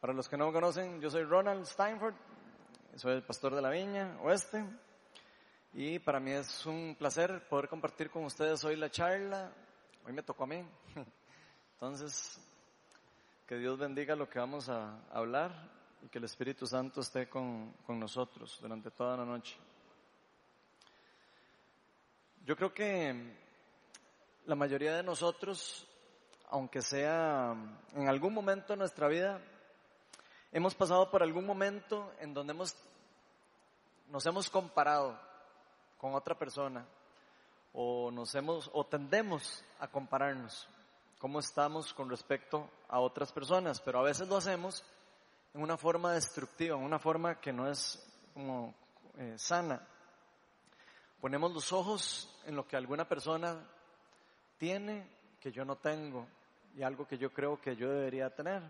Para los que no me conocen, yo soy Ronald Steinford, soy el pastor de la Viña Oeste y para mí es un placer poder compartir con ustedes hoy la charla. Hoy me tocó a mí. Entonces, que Dios bendiga lo que vamos a hablar y que el Espíritu Santo esté con, con nosotros durante toda la noche. Yo creo que la mayoría de nosotros, aunque sea en algún momento de nuestra vida, Hemos pasado por algún momento en donde hemos, nos hemos comparado con otra persona o nos hemos o tendemos a compararnos cómo estamos con respecto a otras personas, pero a veces lo hacemos en una forma destructiva, en una forma que no es como eh, sana. Ponemos los ojos en lo que alguna persona tiene que yo no tengo y algo que yo creo que yo debería tener.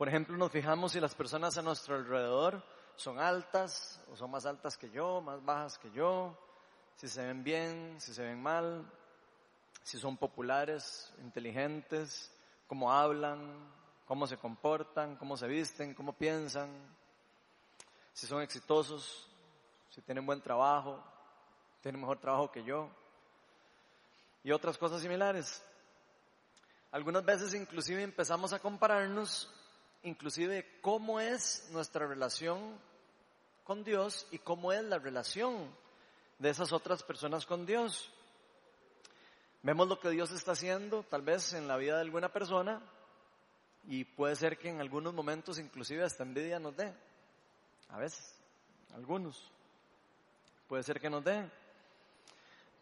Por ejemplo, nos fijamos si las personas a nuestro alrededor son altas o son más altas que yo, más bajas que yo, si se ven bien, si se ven mal, si son populares, inteligentes, cómo hablan, cómo se comportan, cómo se visten, cómo piensan, si son exitosos, si tienen buen trabajo, tienen mejor trabajo que yo y otras cosas similares. Algunas veces inclusive empezamos a compararnos inclusive cómo es nuestra relación con Dios y cómo es la relación de esas otras personas con Dios. Vemos lo que Dios está haciendo tal vez en la vida de alguna persona y puede ser que en algunos momentos inclusive hasta envidia nos dé. A veces, algunos. Puede ser que nos dé.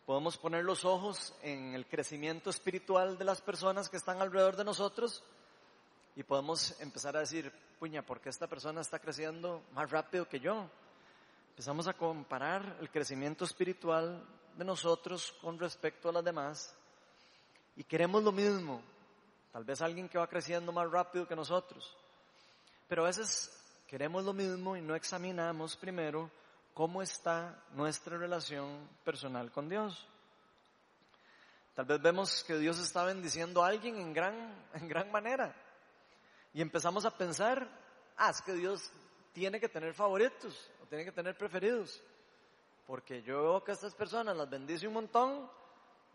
Podemos poner los ojos en el crecimiento espiritual de las personas que están alrededor de nosotros y podemos empezar a decir, puña, ¿por qué esta persona está creciendo más rápido que yo? Empezamos a comparar el crecimiento espiritual de nosotros con respecto a las demás y queremos lo mismo. Tal vez alguien que va creciendo más rápido que nosotros. Pero a veces queremos lo mismo y no examinamos primero cómo está nuestra relación personal con Dios. Tal vez vemos que Dios está bendiciendo a alguien en gran, en gran manera y empezamos a pensar, ah, es que Dios tiene que tener favoritos, o tiene que tener preferidos. Porque yo veo que estas personas las bendice un montón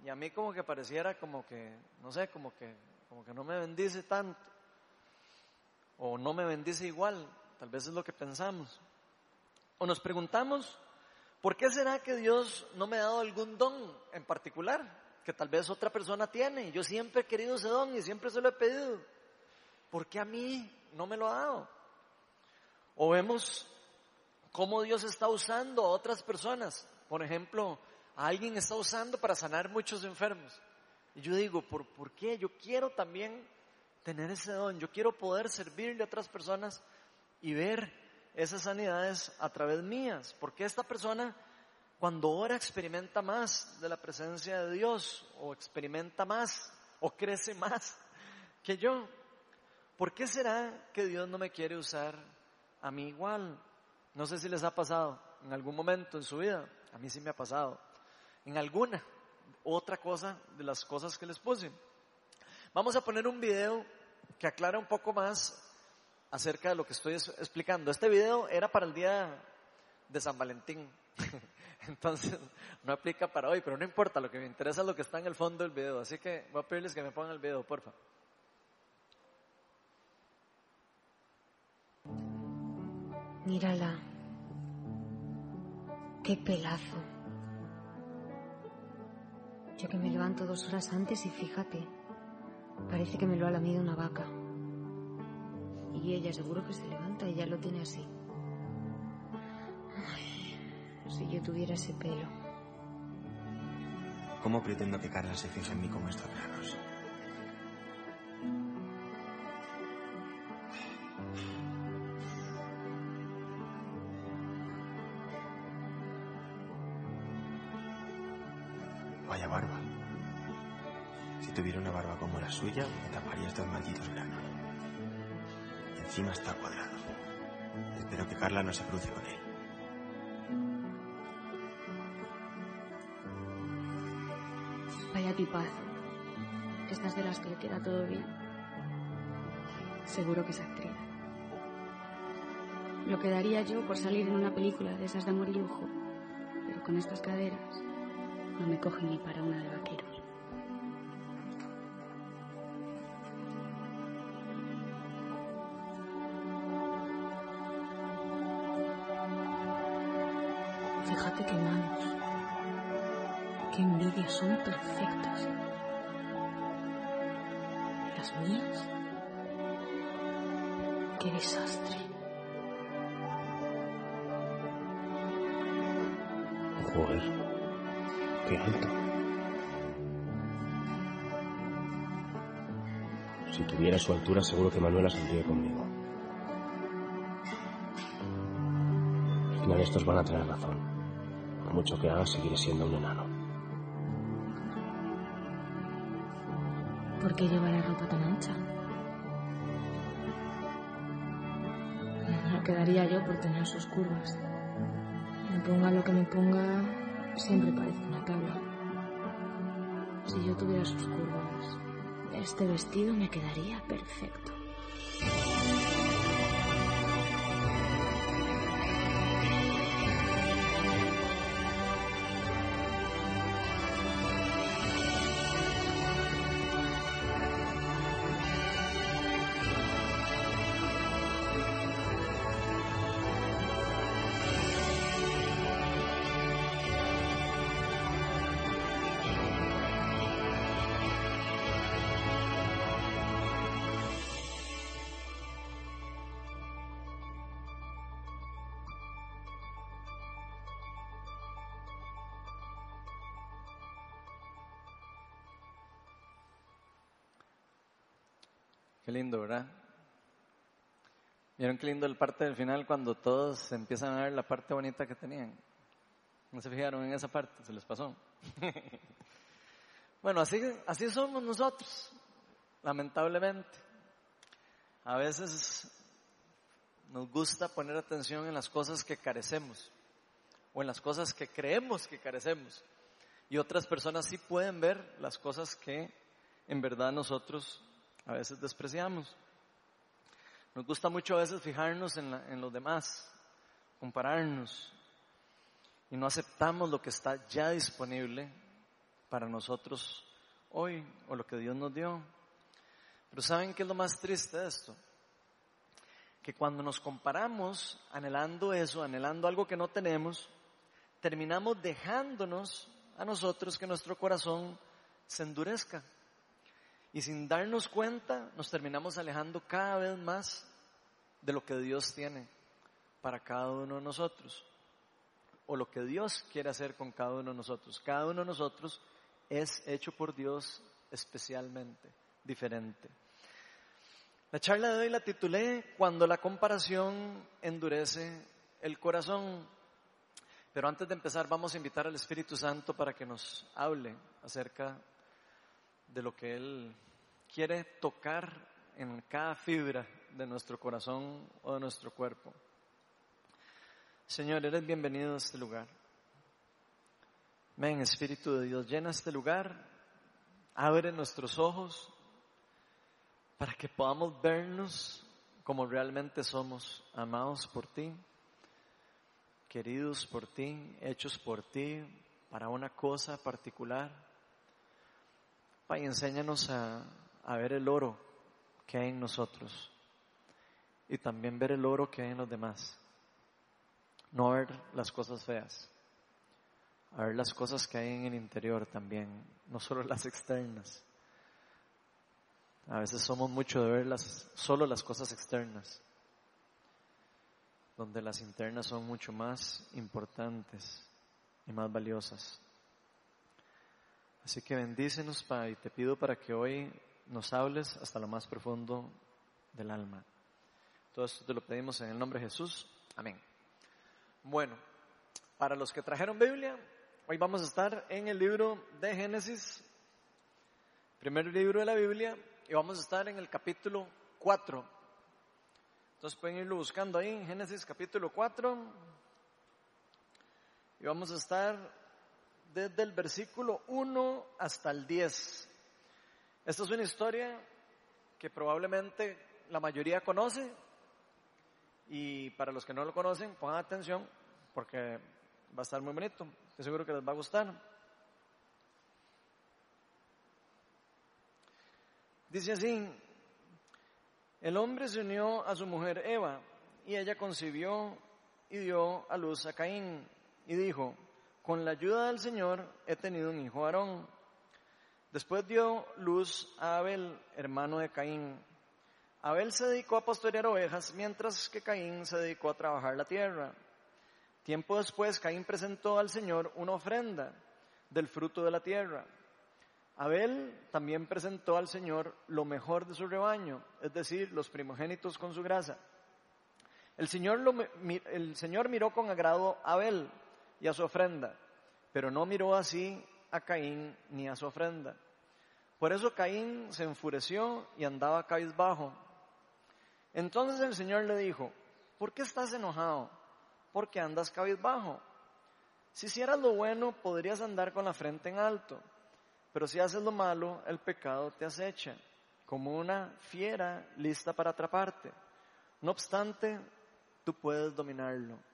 y a mí como que pareciera como que, no sé, como que, como que no me bendice tanto. O no me bendice igual, tal vez es lo que pensamos. O nos preguntamos, ¿por qué será que Dios no me ha dado algún don en particular? Que tal vez otra persona tiene. Yo siempre he querido ese don y siempre se lo he pedido. ¿Por qué a mí no me lo ha dado? O vemos cómo Dios está usando a otras personas. Por ejemplo, a alguien está usando para sanar muchos enfermos. Y yo digo, ¿por, ¿por qué? Yo quiero también tener ese don. Yo quiero poder servirle a otras personas y ver esas sanidades a través mías. Porque esta persona cuando ora experimenta más de la presencia de Dios o experimenta más o crece más que yo. ¿Por qué será que Dios no me quiere usar a mí igual? No sé si les ha pasado en algún momento en su vida, a mí sí me ha pasado, en alguna otra cosa de las cosas que les puse. Vamos a poner un video que aclara un poco más acerca de lo que estoy explicando. Este video era para el día de San Valentín, entonces no aplica para hoy, pero no importa, lo que me interesa es lo que está en el fondo del video, así que voy a pedirles que me pongan el video, por favor. Mírala. Qué pelazo. Yo que me levanto dos horas antes y fíjate, parece que me lo ha lamido una vaca. Y ella seguro que se levanta y ya lo tiene así. si yo tuviera ese pelo. ¿Cómo pretendo que Carla se fije en mí como estos granos? Suya, me taparía estos malditos granos. Encima está cuadrado. Espero que Carla no se cruce con él. Vaya tipazo. Estas de las que le queda todo bien. Seguro que es actriz. Lo que daría yo por salir en una película de esas de amor y lujo. Pero con estas caderas no me cogen ni para una de vaqueros. Qué desastre. Joder, qué alto. Si tuviera su altura, seguro que Manuela saldría conmigo. Al final estos van a tener razón. Por mucho que haga, seguiré siendo un enano. ¿Por qué llevará ropa tan ancha? Quedaría yo por tener sus curvas. Me ponga lo que me ponga, siempre parece una tabla. Si yo tuviera sus curvas, este vestido me quedaría perfecto. Lindo, ¿verdad? ¿Vieron qué lindo el parte del final cuando todos empiezan a ver la parte bonita que tenían? ¿No se fijaron en esa parte? ¿Se les pasó? bueno, así, así somos nosotros, lamentablemente. A veces nos gusta poner atención en las cosas que carecemos o en las cosas que creemos que carecemos. Y otras personas sí pueden ver las cosas que en verdad nosotros a veces despreciamos. Nos gusta mucho a veces fijarnos en, los demás, compararnos y no aceptamos lo que está ya disponible para nosotros hoy o lo que Dios nos dio. Pero ¿saben qué es lo más triste de esto? Que cuando nos comparamos anhelando eso, anhelando algo que no tenemos, terminamos dejándonos a nosotros que nuestro corazón se endurezca. Y sin darnos cuenta nos terminamos alejando cada vez más de lo que Dios tiene para cada uno de nosotros. O lo que Dios quiere hacer con cada uno de nosotros. Cada uno de nosotros es hecho por Dios especialmente, diferente. La charla de hoy la titulé Cuando la comparación endurece el corazón. Pero antes de empezar vamos a invitar al Espíritu Santo para que nos hable acerca de lo que Él quiere tocar en cada fibra de nuestro corazón o de nuestro cuerpo. Señor, eres bienvenido a este lugar. Ven, Espíritu de Dios, llena este lugar, abre nuestros ojos para que podamos vernos como realmente somos, amados por ti, queridos por ti, hechos por ti, para una cosa particular. Pai, enséñanos a, a ver el oro que hay en nosotros y también ver el oro que hay en los demás. No ver las cosas feas, a ver las cosas que hay en el interior también, no solo las externas. A veces somos mucho de ver las, solo las cosas externas, donde las internas son mucho más importantes y más valiosas. Así que bendícenos, Padre, y te pido para que hoy nos hables hasta lo más profundo del alma. Todo esto te lo pedimos en el nombre de Jesús. Amén. Bueno, para los que trajeron Biblia, hoy vamos a estar en el libro de Génesis, primer libro de la Biblia, y vamos a estar en el capítulo 4. Entonces pueden irlo buscando ahí en Génesis capítulo 4. Y vamos a estar desde el versículo 1 hasta el 10. Esta es una historia que probablemente la mayoría conoce y para los que no lo conocen, pongan atención porque va a estar muy bonito. Estoy seguro que les va a gustar. Dice así, el hombre se unió a su mujer Eva y ella concibió y dio a luz a Caín y dijo, con la ayuda del Señor he tenido un hijo Aarón. Después dio luz a Abel, hermano de Caín. Abel se dedicó a pastorear ovejas, mientras que Caín se dedicó a trabajar la tierra. Tiempo después, Caín presentó al Señor una ofrenda del fruto de la tierra. Abel también presentó al Señor lo mejor de su rebaño, es decir, los primogénitos con su grasa. El Señor, el Señor miró con agrado a Abel y a su ofrenda, pero no miró así a Caín ni a su ofrenda. Por eso Caín se enfureció y andaba cabizbajo. Entonces el Señor le dijo, ¿por qué estás enojado? ¿Por qué andas cabizbajo? Si hicieras lo bueno, podrías andar con la frente en alto, pero si haces lo malo, el pecado te acecha, como una fiera lista para atraparte. No obstante, tú puedes dominarlo.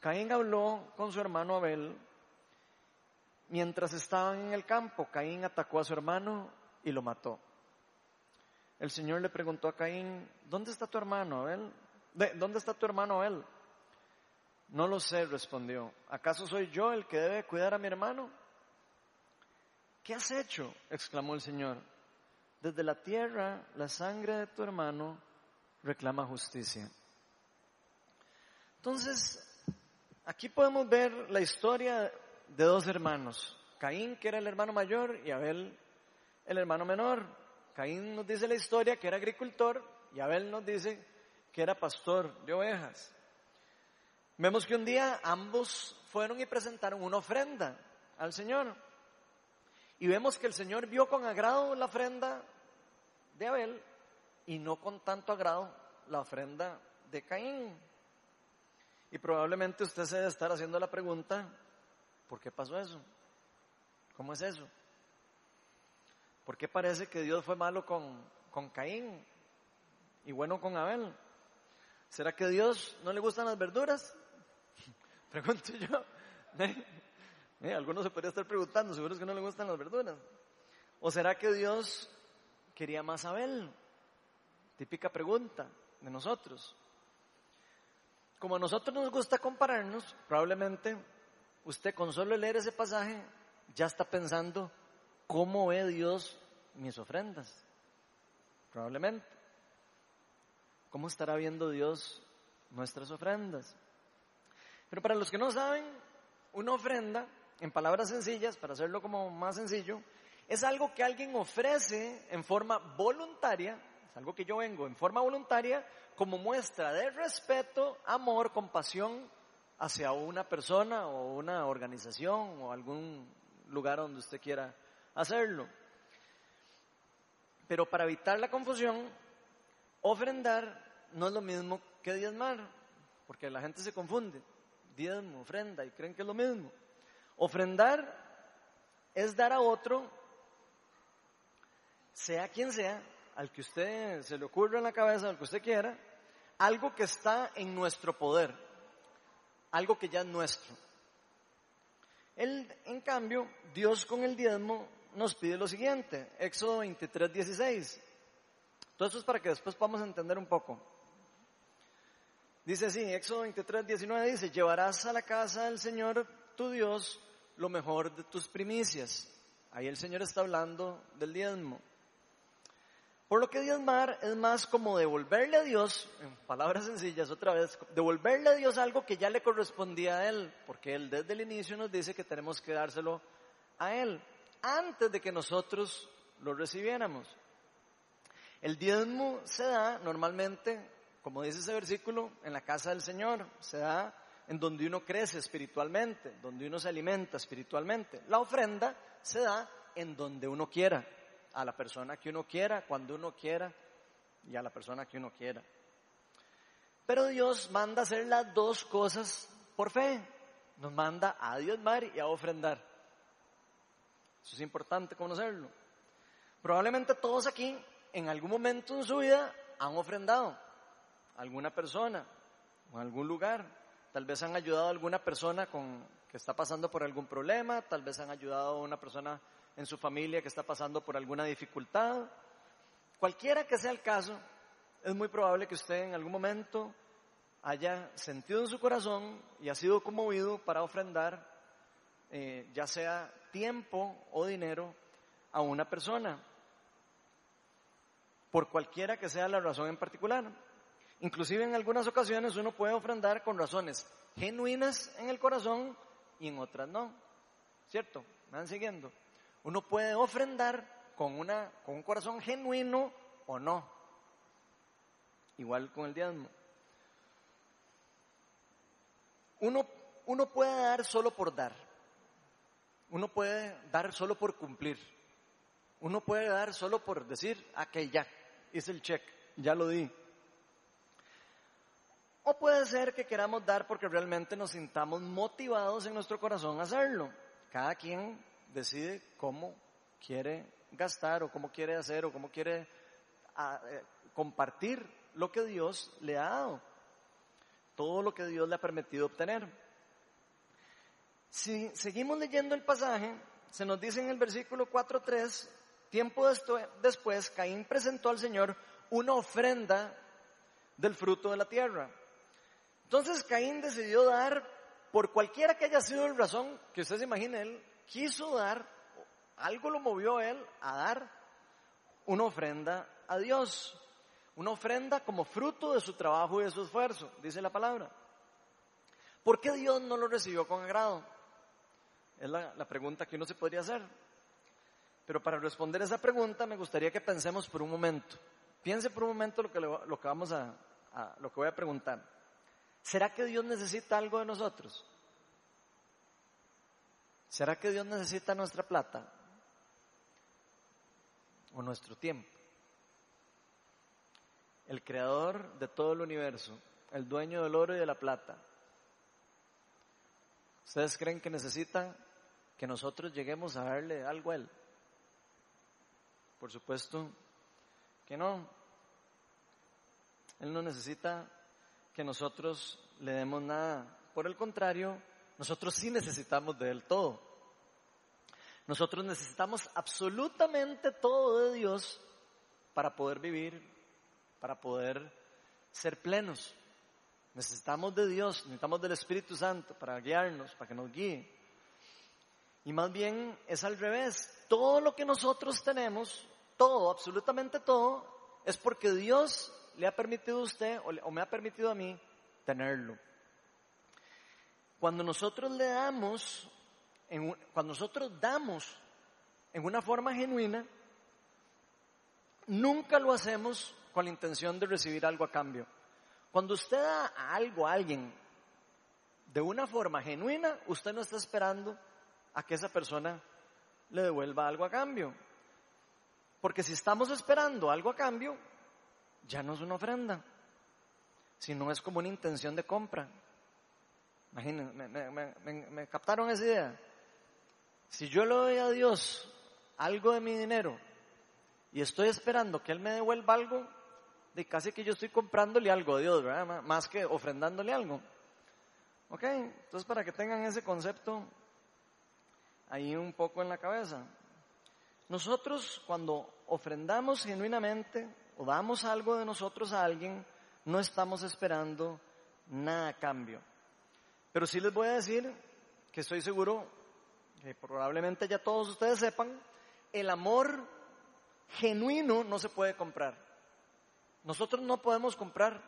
Caín habló con su hermano Abel. Mientras estaban en el campo, Caín atacó a su hermano y lo mató. El Señor le preguntó a Caín, ¿dónde está tu hermano Abel? ¿Dónde está tu hermano Abel? No lo sé, respondió. ¿Acaso soy yo el que debe cuidar a mi hermano? ¿Qué has hecho? exclamó el Señor. Desde la tierra, la sangre de tu hermano reclama justicia. Entonces, aquí podemos ver la historia de dos hermanos. Caín, que era el hermano mayor, y Abel, el hermano menor. Caín nos dice la historia que era agricultor y Abel nos dice que era pastor de ovejas. Vemos que un día ambos fueron y presentaron una ofrenda al Señor. Y vemos que el Señor vio con agrado la ofrenda de Abel y no con tanto agrado la ofrenda de Caín. Y probablemente usted se debe estar haciendo la pregunta, ¿por qué pasó eso? ¿Cómo es eso? ¿Por qué parece que Dios fue malo con, con Caín y bueno con Abel? ¿Será que Dios no le gustan las verduras? Pregunto yo. ¿Eh? ¿Eh? Algunos se podría estar preguntando, seguro es que no le gustan las verduras. ¿O será que Dios quería más a Abel? Típica pregunta de nosotros. Como a nosotros nos gusta compararnos, probablemente usted con solo leer ese pasaje ya está pensando cómo ve Dios mis ofrendas. Probablemente. ¿Cómo estará viendo Dios nuestras ofrendas? Pero para los que no saben, una ofrenda, en palabras sencillas, para hacerlo como más sencillo, es algo que alguien ofrece en forma voluntaria, es algo que yo vengo en forma voluntaria como muestra de respeto, amor, compasión hacia una persona o una organización o algún lugar donde usted quiera hacerlo. Pero para evitar la confusión, ofrendar no es lo mismo que diezmar, porque la gente se confunde. Diezmo, ofrenda, y creen que es lo mismo. Ofrendar es dar a otro, sea quien sea, al que usted se le ocurra en la cabeza, al que usted quiera, algo que está en nuestro poder, algo que ya es nuestro. Él, en cambio, Dios con el diezmo nos pide lo siguiente, Éxodo 23, 16. Todo eso es para que después podamos entender un poco. Dice así, Éxodo 23, 19 dice, llevarás a la casa del Señor tu Dios lo mejor de tus primicias. Ahí el Señor está hablando del diezmo. Por lo que diezmar es más como devolverle a Dios, en palabras sencillas otra vez, devolverle a Dios algo que ya le correspondía a Él, porque Él desde el inicio nos dice que tenemos que dárselo a Él, antes de que nosotros lo recibiéramos. El diezmo se da normalmente, como dice ese versículo, en la casa del Señor, se da en donde uno crece espiritualmente, donde uno se alimenta espiritualmente. La ofrenda se da en donde uno quiera a la persona que uno quiera, cuando uno quiera y a la persona que uno quiera. Pero Dios manda hacer las dos cosas por fe. Nos manda a diezmar y a ofrendar. Eso es importante conocerlo. Probablemente todos aquí, en algún momento en su vida, han ofrendado a alguna persona o a algún lugar. Tal vez han ayudado a alguna persona que está pasando por algún problema, tal vez han ayudado a una persona en su familia que está pasando por alguna dificultad. Cualquiera que sea el caso, es muy probable que usted en algún momento haya sentido en su corazón y ha sido conmovido para ofrendar, eh, ya sea tiempo o dinero, a una persona, por cualquiera que sea la razón en particular. Inclusive en algunas ocasiones uno puede ofrendar con razones genuinas en el corazón y en otras no. ¿Cierto? ¿Me van siguiendo? Uno puede ofrendar con, una, con un corazón genuino o no. Igual con el diezmo. Uno, uno puede dar solo por dar. Uno puede dar solo por cumplir. Uno puede dar solo por decir, ah, que ya, hice el check, ya lo di. O puede ser que queramos dar porque realmente nos sintamos motivados en nuestro corazón a hacerlo. Cada quien decide cómo quiere gastar o cómo quiere hacer o cómo quiere ah, eh, compartir lo que Dios le ha dado. Todo lo que Dios le ha permitido obtener. Si seguimos leyendo el pasaje, se nos dice en el versículo 4.3, tiempo después Caín presentó al Señor una ofrenda del fruto de la tierra. Entonces Caín decidió dar, por cualquiera que haya sido la razón, que usted se imagine, él quiso dar, algo lo movió él a dar una ofrenda a Dios. Una ofrenda como fruto de su trabajo y de su esfuerzo, dice la palabra. ¿Por qué Dios no lo recibió con agrado? Es la, pregunta que uno se podría hacer. Pero para responder esa pregunta me gustaría que pensemos por un momento. Piense por un momento lo que, lo que vamos a, lo que voy a preguntar. ¿Será que Dios necesita algo de nosotros? ¿Será que Dios necesita nuestra plata? ¿O nuestro tiempo? El creador de todo el universo, el dueño del oro y de la plata. ¿Ustedes creen que necesitan que nosotros lleguemos a darle algo a Él? Por supuesto que no. Él no necesita que nosotros le demos nada. Por el contrario, nosotros sí necesitamos de Él todo. Nosotros necesitamos absolutamente todo de Dios para poder vivir, para poder ser plenos. Necesitamos de Dios, necesitamos del Espíritu Santo para guiarnos, para que nos guíe. Y más bien es al revés. Todo lo que nosotros tenemos, todo, absolutamente todo, es porque Dios le ha permitido a usted o, me ha permitido a mí tenerlo. Cuando nosotros le damos, en, cuando nosotros damos en una forma genuina, nunca lo hacemos con la intención de recibir algo a cambio. Cuando usted da algo a alguien de una forma genuina, usted no está esperando a que esa persona le devuelva algo a cambio. Porque si estamos esperando algo a cambio, ya no es una ofrenda, sino es como una intención de compra. Imagínense, me, captaron esa idea. Si yo le doy a Dios algo de mi dinero y estoy esperando que Él me devuelva algo, de casi que yo estoy comprándole algo a Dios, ¿verdad? Más que ofrendándole algo. ¿Ok? Entonces para que tengan ese concepto ahí un poco en la cabeza. Nosotros cuando ofrendamos genuinamente, o damos algo de nosotros a alguien, no estamos esperando nada a cambio. Pero sí les voy a decir que estoy seguro que probablemente ya todos ustedes sepan, el amor genuino no se puede comprar. Nosotros no podemos comprar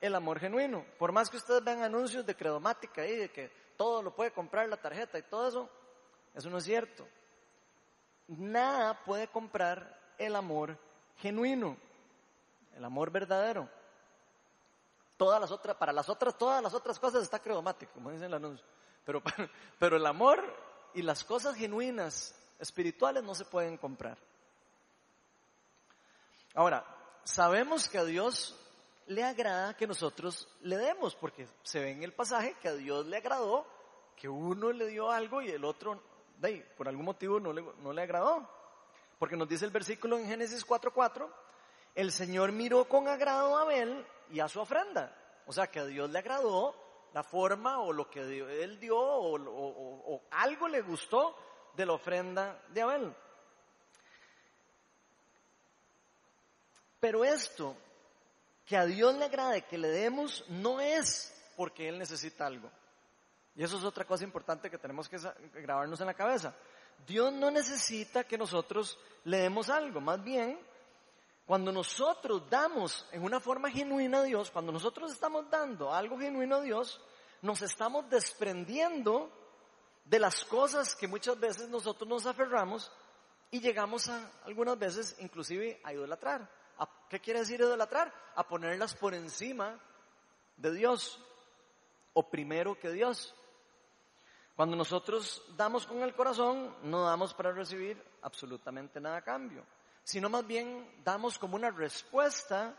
el amor genuino. Por más que ustedes vean anuncios de credomática y de que todo lo puede comprar la tarjeta y todo eso, eso no es cierto. Nada puede comprar el amor genuino el amor verdadero. Todas las otras, para las otras, todas las otras cosas está credomático, como dice el anuncio. Pero, pero el amor y las cosas genuinas, espirituales, no se pueden comprar. Ahora, sabemos que a Dios le agrada que nosotros le demos, porque se ve en el pasaje que a Dios le agradó que uno le dio algo y el otro, por algún motivo no le, no le agradó. Porque nos dice el versículo en Génesis 4.4, el Señor miró con agrado a Abel y a su ofrenda. O sea, que a Dios le agradó la forma o lo que él dio o, o algo le gustó de la ofrenda de Abel. Pero esto, que a Dios le agrade que le demos, no es porque Él necesita algo. Y eso es otra cosa importante que tenemos que grabarnos en la cabeza. Dios no necesita que nosotros le demos algo, más bien, cuando nosotros damos en una forma genuina a Dios, cuando nosotros estamos dando algo genuino a Dios, nos estamos desprendiendo de las cosas que muchas veces nosotros nos aferramos y llegamos a algunas veces inclusive a idolatrar. ¿Qué quiere decir idolatrar? A ponerlas por encima de Dios o primero que Dios. Cuando nosotros damos con el corazón, no damos para recibir absolutamente nada a cambio, sino más bien damos como una respuesta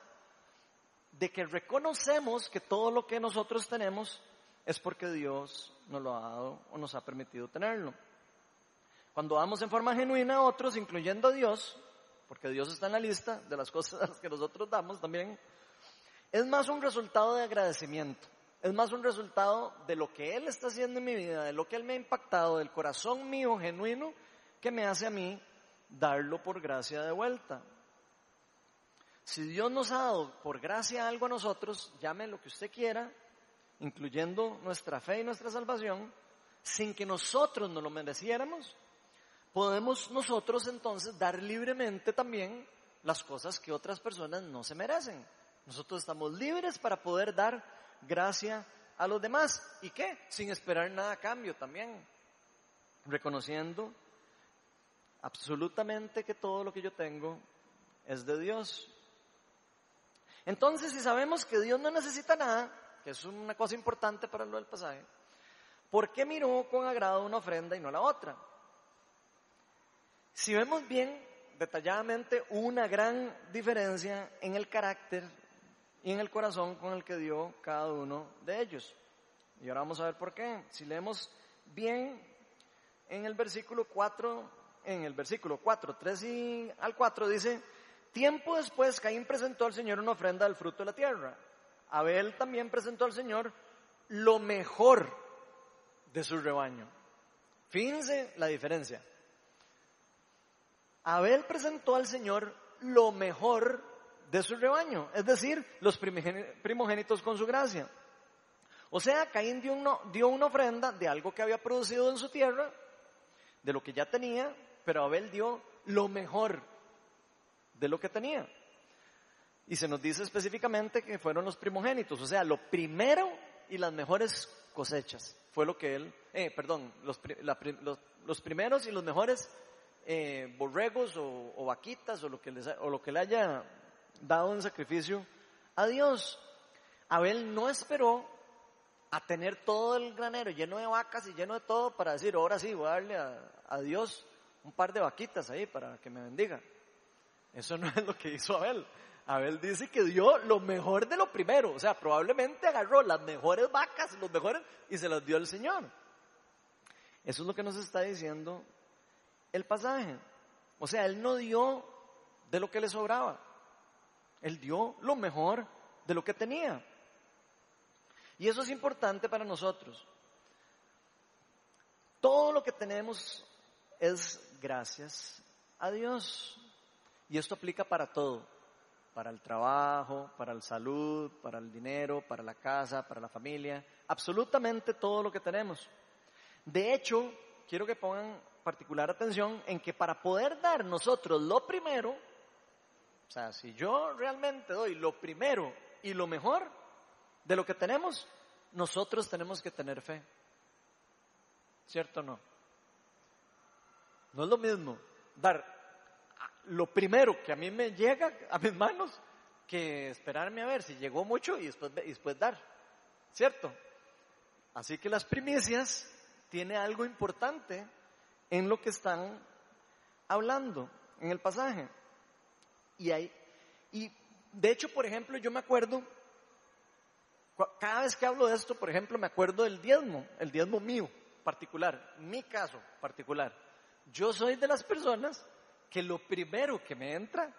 de que reconocemos que todo lo que nosotros tenemos es porque Dios nos lo ha dado o nos ha permitido tenerlo. Cuando damos en forma genuina a otros, incluyendo a Dios, porque Dios está en la lista de las cosas que nosotros damos también, es más un resultado de agradecimiento. Es más un resultado de lo que Él está haciendo en mi vida, de lo que Él me ha impactado, del corazón mío genuino, que me hace a mí darlo por gracia de vuelta. Si Dios nos ha dado por gracia algo a nosotros, llame lo que usted quiera, incluyendo nuestra fe y nuestra salvación, sin que nosotros nos lo mereciéramos, podemos nosotros entonces dar libremente también las cosas que otras personas no se merecen. Nosotros estamos libres para poder dar gracia a los demás. ¿Y qué? Sin esperar nada a cambio también. Reconociendo absolutamente que todo lo que yo tengo es de Dios. Entonces, si sabemos que Dios no necesita nada, que es una cosa importante para lo del pasaje, ¿por qué miró con agrado una ofrenda y no la otra? Si vemos bien detalladamente una gran diferencia en el carácter y en el corazón con el que dio cada uno de ellos. Y ahora vamos a ver por qué. Si leemos bien en el versículo 4, en el versículo 4, 3 y al 4 dice, tiempo después Caín presentó al Señor una ofrenda del fruto de la tierra. Abel también presentó al Señor lo mejor de su rebaño. Fíjense la diferencia. Abel presentó al Señor lo mejor de su rebaño, es decir, los primogénitos con su gracia. O sea, Caín dio, dio una ofrenda de algo que había producido en su tierra, de lo que ya tenía, pero Abel dio lo mejor de lo que tenía. Y se nos dice específicamente que fueron los primogénitos, o sea, lo primero y las mejores cosechas. Fue lo que él, eh, perdón, los, los, primeros y los mejores eh, borregos o, vaquitas o lo, que o lo que le haya dado en sacrificio a Dios. Abel no esperó a tener todo el granero lleno de vacas y lleno de todo para decir, ahora sí, voy a darle a, Dios un par de vaquitas ahí para que me bendiga. Eso no es lo que hizo Abel. Abel dice que dio lo mejor de lo primero, o sea, probablemente agarró las mejores vacas, los mejores, y se las dio al Señor. Eso es lo que nos está diciendo el pasaje. O sea, él no dio de lo que le sobraba. Él dio lo mejor de lo que tenía. Y eso es importante para nosotros. Todo lo que tenemos es gracias a Dios. Y esto aplica para todo. Para el trabajo, para la salud, para el dinero, para la casa, para la familia. Absolutamente todo lo que tenemos. De hecho, quiero que pongan particular atención en que para poder dar nosotros lo primero, o sea, si yo realmente doy lo primero y lo mejor de lo que tenemos, nosotros tenemos que tener fe. ¿Cierto o no? No es lo mismo dar lo primero que a mí me llega a mis manos que esperarme a ver si llegó mucho y después, después dar. ¿Cierto? Así que las primicias tiene algo importante en lo que están hablando en el pasaje. Y, hay, y de hecho, por ejemplo, yo me acuerdo, cada vez que hablo de esto, por ejemplo, me acuerdo del diezmo, el diezmo mío particular, mi caso particular. Yo soy de las personas que lo primero que me entra,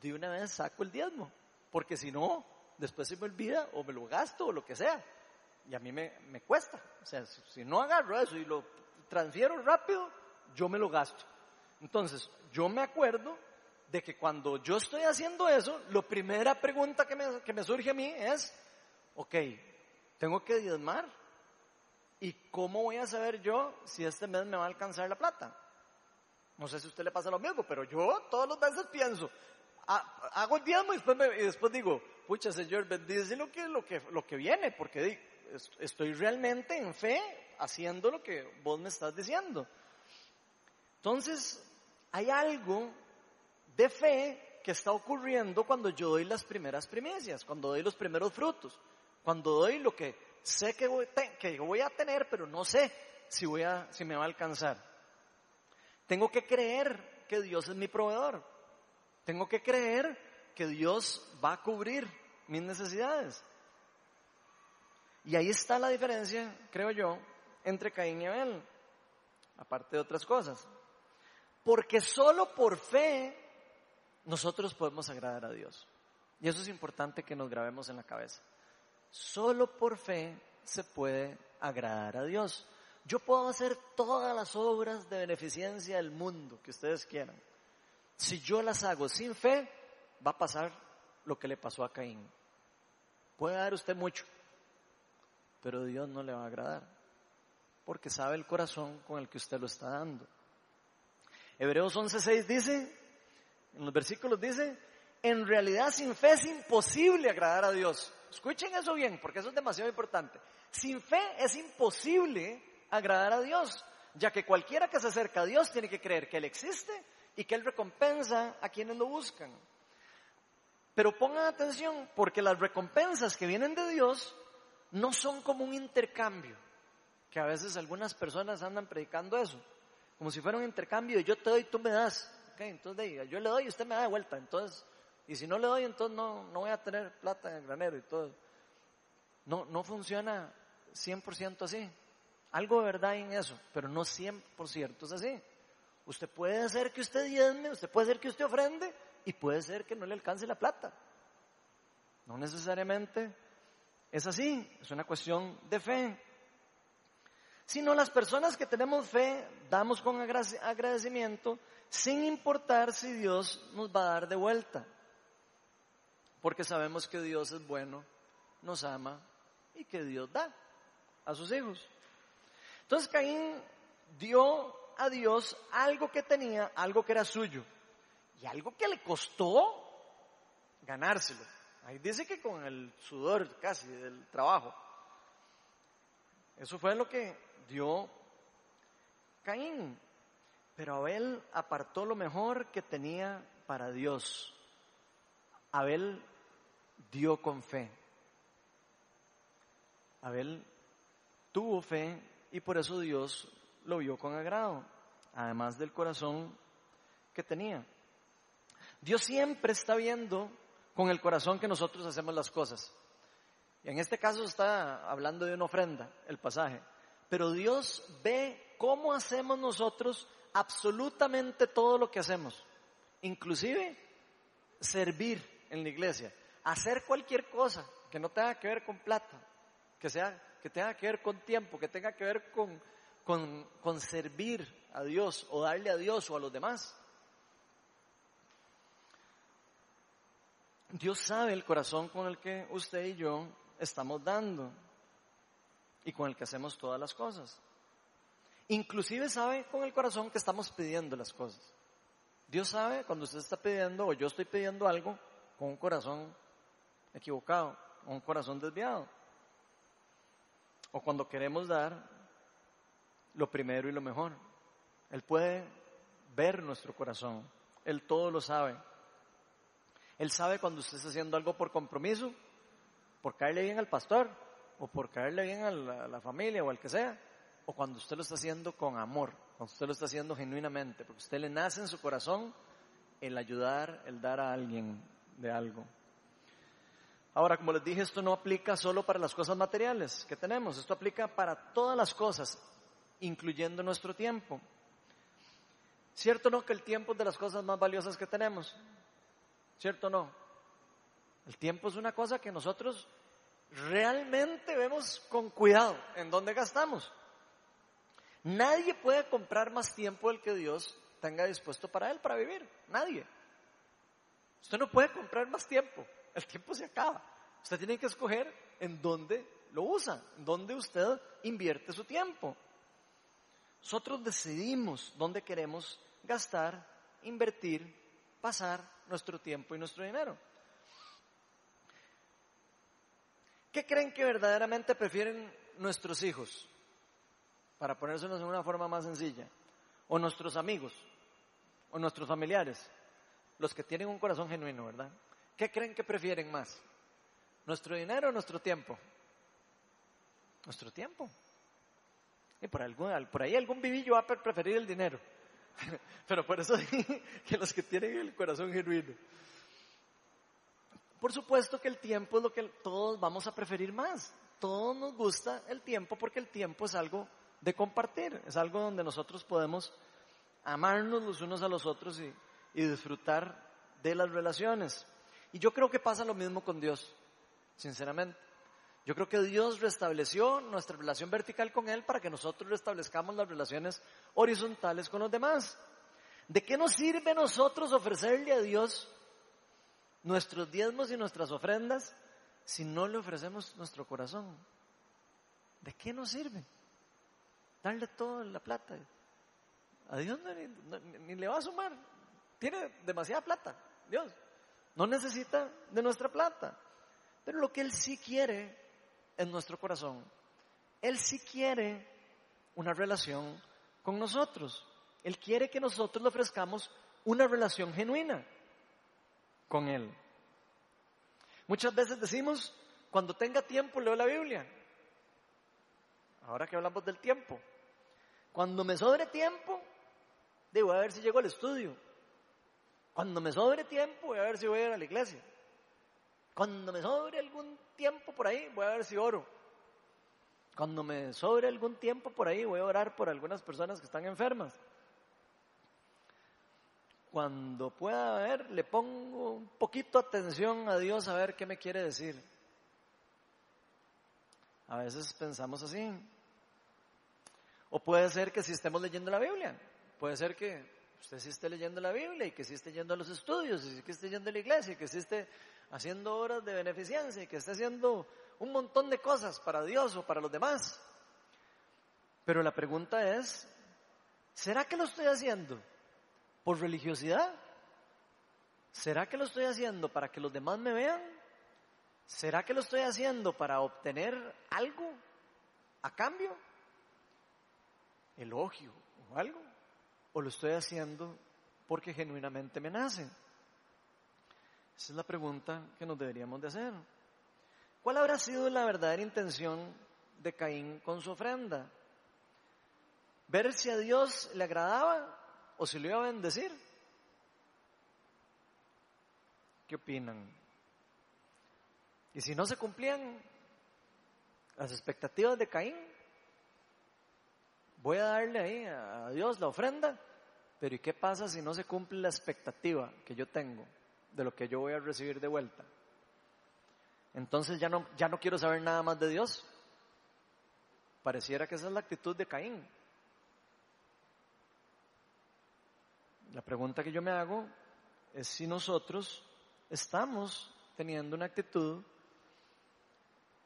de una vez saco el diezmo, porque si no, después se me olvida o me lo gasto o lo que sea. Y a mí me, me cuesta. O sea, si, si no agarro eso y lo transfiero rápido, yo me lo gasto. Entonces, yo me acuerdo de que cuando yo estoy haciendo eso, la primera pregunta que me, que me surge a mí es, ok, tengo que diezmar. ¿Y cómo voy a saber yo si este mes me va a alcanzar la plata? No sé si a usted le pasa lo mismo, pero yo todos los meses pienso, ha- hago el diezmo y después, digo, pucha Señor, bendice lo que, lo que, lo que viene, porque estoy realmente en fe haciendo lo que vos me estás diciendo. Entonces, hay algo de fe que está ocurriendo cuando yo doy las primeras primicias, cuando doy los primeros frutos, cuando doy lo que sé que voy, que voy a tener, pero no sé si, voy a, si me va a alcanzar. Tengo que creer que Dios es mi proveedor. Tengo que creer que Dios va a cubrir mis necesidades. Y ahí está la diferencia, creo yo, entre Caín y Abel, aparte de otras cosas. Porque solo por fe nosotros podemos agradar a Dios. Y eso es importante que nos grabemos en la cabeza. Solo por fe se puede agradar a Dios. Yo puedo hacer todas las obras de beneficencia del mundo que ustedes quieran. Si yo las hago sin fe, va a pasar lo que le pasó a Caín. Puede dar usted mucho, pero Dios no le va a agradar, porque sabe el corazón con el que usted lo está dando. Hebreos 11:6 dice, en los versículos dice, en realidad sin fe es imposible agradar a Dios. Escuchen eso bien, porque eso es demasiado importante. Sin fe es imposible agradar a Dios, ya que cualquiera que se acerca a Dios tiene que creer que Él existe y que Él recompensa a quienes lo buscan. Pero pongan atención, porque las recompensas que vienen de Dios no son como un intercambio, que a veces algunas personas andan predicando eso, como si fuera un intercambio, yo te doy, tú me das. Ok, entonces diga, yo le doy y usted me da de vuelta. Entonces, y si no le doy, entonces no, no voy a tener plata en el granero y todo. No, no funciona 100% así. Algo de verdad en eso, pero no 100% es así. Usted puede hacer que usted diezme, usted puede hacer que usted ofrende y puede ser que no le alcance la plata. No necesariamente es así, es una cuestión de fe. Sino las personas que tenemos fe damos con agra- agradecimiento sin importar si Dios nos va a dar de vuelta. Porque sabemos que Dios es bueno, nos ama y que Dios da a sus hijos. Entonces Caín dio a Dios algo que tenía, algo que era suyo y algo que le costó ganárselo. Ahí dice que con el sudor casi del trabajo. Eso fue lo que dio Caín. Pero Abel apartó lo mejor que tenía para Dios. Abel dio con fe. Abel tuvo fe y por eso Dios lo vio con agrado, además del corazón que tenía. Dios siempre está viendo con el corazón que nosotros hacemos las cosas. Y en este caso está hablando de una ofrenda, el pasaje. Pero Dios ve cómo hacemos nosotros absolutamente todo lo que hacemos. Inclusive servir en la iglesia. Hacer cualquier cosa que no tenga que ver con plata. Que, sea, que tenga que ver con tiempo, que tenga que ver con, con, con servir a Dios o darle a Dios o a los demás. Dios sabe el corazón con el que usted y yo estamos dando y con el que hacemos todas las cosas. Inclusive sabe con el corazón que estamos pidiendo las cosas. Dios sabe cuando usted está pidiendo o yo estoy pidiendo algo con un corazón equivocado, con un corazón desviado. O cuando queremos dar lo primero y lo mejor. Él puede ver nuestro corazón. Él todo lo sabe. Él sabe cuando usted está haciendo algo por compromiso, por caerle bien al pastor, o por caerle bien a la, familia o al que sea, o cuando usted lo está haciendo con amor, cuando usted lo está haciendo genuinamente, porque usted le nace en su corazón el ayudar, el dar a alguien de algo. Ahora, como les dije, esto no aplica solo para las cosas materiales que tenemos, esto aplica para todas las cosas, incluyendo nuestro tiempo. ¿Cierto o no que el tiempo es de las cosas más valiosas que tenemos? ¿Cierto o no? El tiempo es una cosa que nosotros realmente vemos con cuidado en dónde gastamos. Nadie puede comprar más tiempo del que Dios tenga dispuesto para él, para vivir. Nadie. Usted no puede comprar más tiempo. El tiempo se acaba. Usted tiene que escoger en dónde lo usa, en dónde usted invierte su tiempo. Nosotros decidimos dónde queremos gastar, invertir, pasar nuestro tiempo y nuestro dinero. ¿Qué creen que verdaderamente prefieren nuestros hijos? Para ponérselos en una forma más sencilla. O nuestros amigos, o nuestros familiares, los que tienen un corazón genuino, ¿verdad? ¿Qué creen que prefieren más? ¿Nuestro dinero o nuestro tiempo? Nuestro tiempo. Y por, por ahí algún vivillo va a preferir el dinero. Pero por eso que los que tienen el corazón genuino. Por supuesto que el tiempo es lo que todos vamos a preferir más. Todos nos gusta el tiempo porque el tiempo es algo de compartir, es algo donde nosotros podemos amarnos los unos a los otros y disfrutar de las relaciones. Y yo creo que pasa lo mismo con Dios, sinceramente. Yo creo que Dios restableció nuestra relación vertical con Él para que nosotros restablezcamos las relaciones horizontales con los demás. ¿De qué nos sirve a nosotros ofrecerle a Dios nuestros diezmos y nuestras ofrendas si no le ofrecemos nuestro corazón? ¿De qué nos sirve? Darle toda la plata. A Dios ni, le va a sumar. Tiene demasiada plata, Dios. No necesita de nuestra plata. Pero lo que Él sí quiere es nuestro corazón. Él sí quiere una relación con nosotros. Él quiere que nosotros le ofrezcamos una relación genuina con Él. Muchas veces decimos, cuando tenga tiempo leo la Biblia. Ahora que hablamos del tiempo. Cuando me sobre tiempo, digo, a ver si llego al estudio. Cuando me sobre tiempo, voy a ver si voy a ir a la iglesia. Cuando me sobre algún tiempo por ahí, voy a ver si oro. Cuando me sobre algún tiempo por ahí, voy a orar por algunas personas que están enfermas cuando pueda ver, le pongo un poquito atención a Dios a ver qué me quiere decir. A veces pensamos así. O puede ser que si estemos leyendo la Biblia, puede ser que usted sí esté leyendo la Biblia y que sí esté yendo a los estudios y que esté yendo a la iglesia y que sí esté haciendo horas de beneficencia y que esté haciendo un montón de cosas para Dios o para los demás. Pero la pregunta es, ¿será que lo estoy haciendo por religiosidad? ¿Será que lo estoy haciendo para que los demás me vean? ¿Será que lo estoy haciendo para obtener algo a cambio? Elogio o algo. ¿O lo estoy haciendo porque genuinamente me nace? Esa es la pregunta que nos deberíamos de hacer. ¿Cuál habrá sido la verdadera intención de Caín con su ofrenda? ¿Ver si a Dios le agradaba o si lo iba a bendecir. ¿Qué opinan? Y si no se cumplían las expectativas de Caín, voy a darle ahí a Dios la ofrenda, pero ¿y qué pasa si no se cumple la expectativa que yo tengo de lo que yo voy a recibir de vuelta? Entonces ya no, ya no quiero saber nada más de Dios. Pareciera que esa es la actitud de Caín. La pregunta que yo me hago es si nosotros estamos teniendo una actitud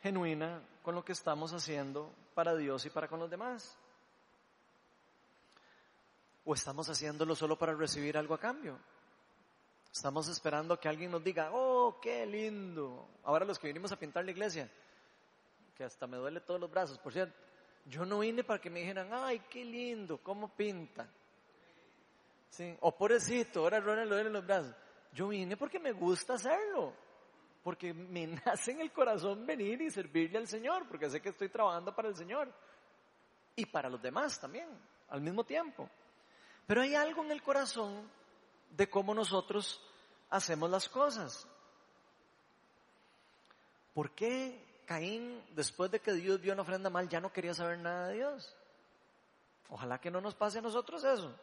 genuina con lo que estamos haciendo para Dios y para con los demás. ¿O estamos haciéndolo solo para recibir algo a cambio? Estamos esperando que alguien nos diga, oh, qué lindo. Ahora los que vinimos a pintar la iglesia, que hasta me duele todos los brazos, por cierto, yo no vine para que me dijeran, ay, qué lindo, cómo pinta. Sí. O pobrecito, ahora Ronald lo en los brazos. Yo vine porque me gusta hacerlo. Porque me nace en el corazón venir y servirle al Señor. Porque sé que estoy trabajando para el Señor. Y para los demás también, al mismo tiempo. Pero hay algo en el corazón de cómo nosotros hacemos las cosas. ¿Por qué Caín, después de que Dios vio una ofrenda mal, ya no quería saber nada de Dios? Ojalá que no nos pase a nosotros eso.